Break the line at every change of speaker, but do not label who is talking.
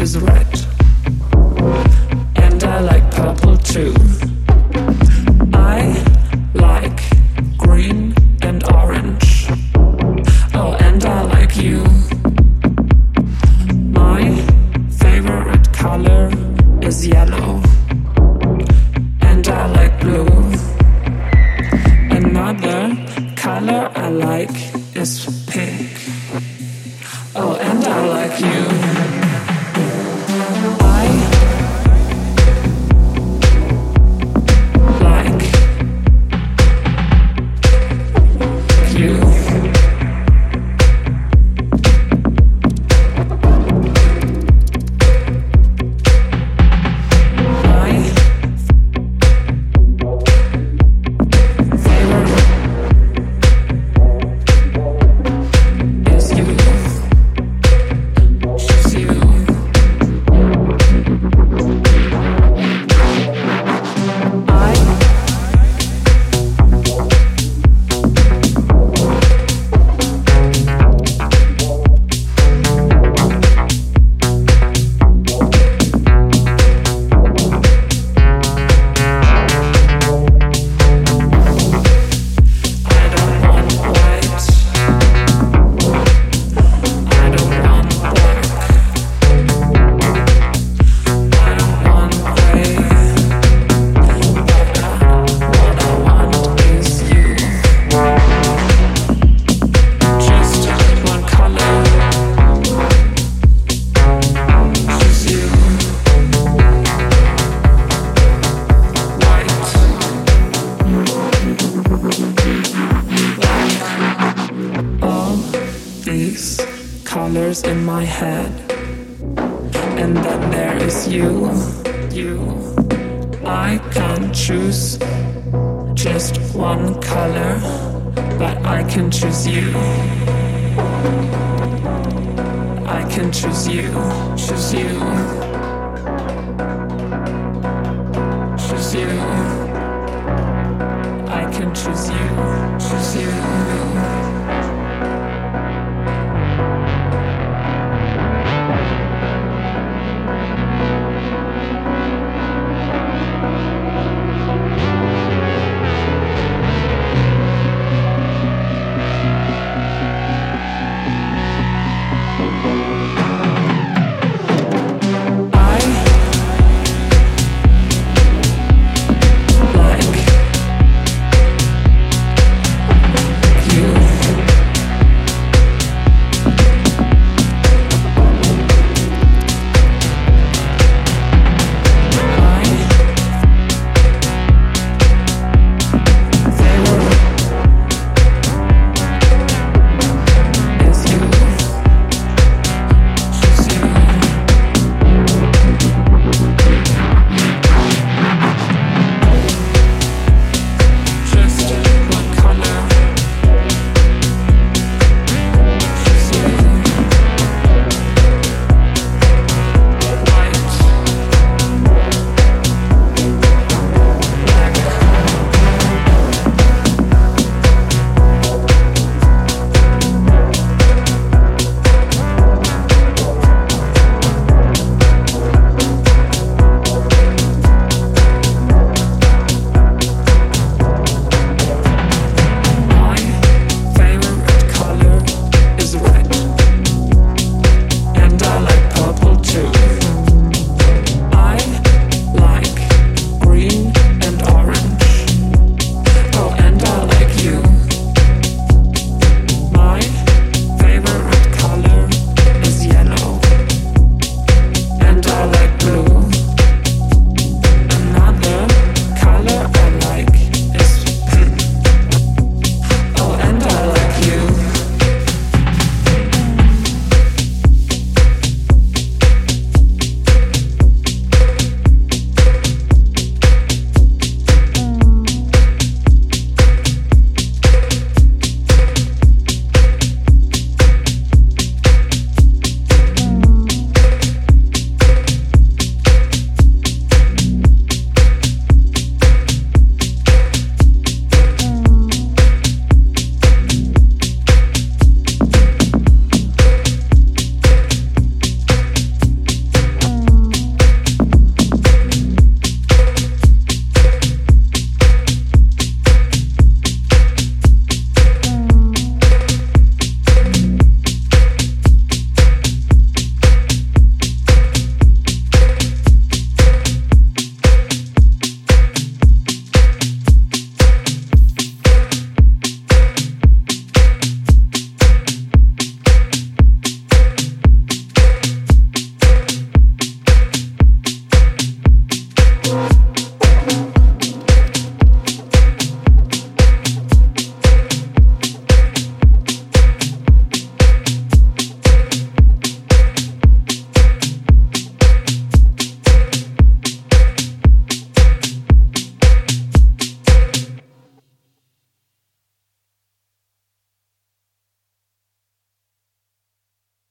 is red, and I like purple too. I like green and orange. Oh, and I like you. My favorite color is yellow, and I like blue. Another color I like is pink. Oh, and I like you. Colors in my head. And then there is you, you. I can't choose just one color, but I can choose you. I can choose you, choose you, choose you.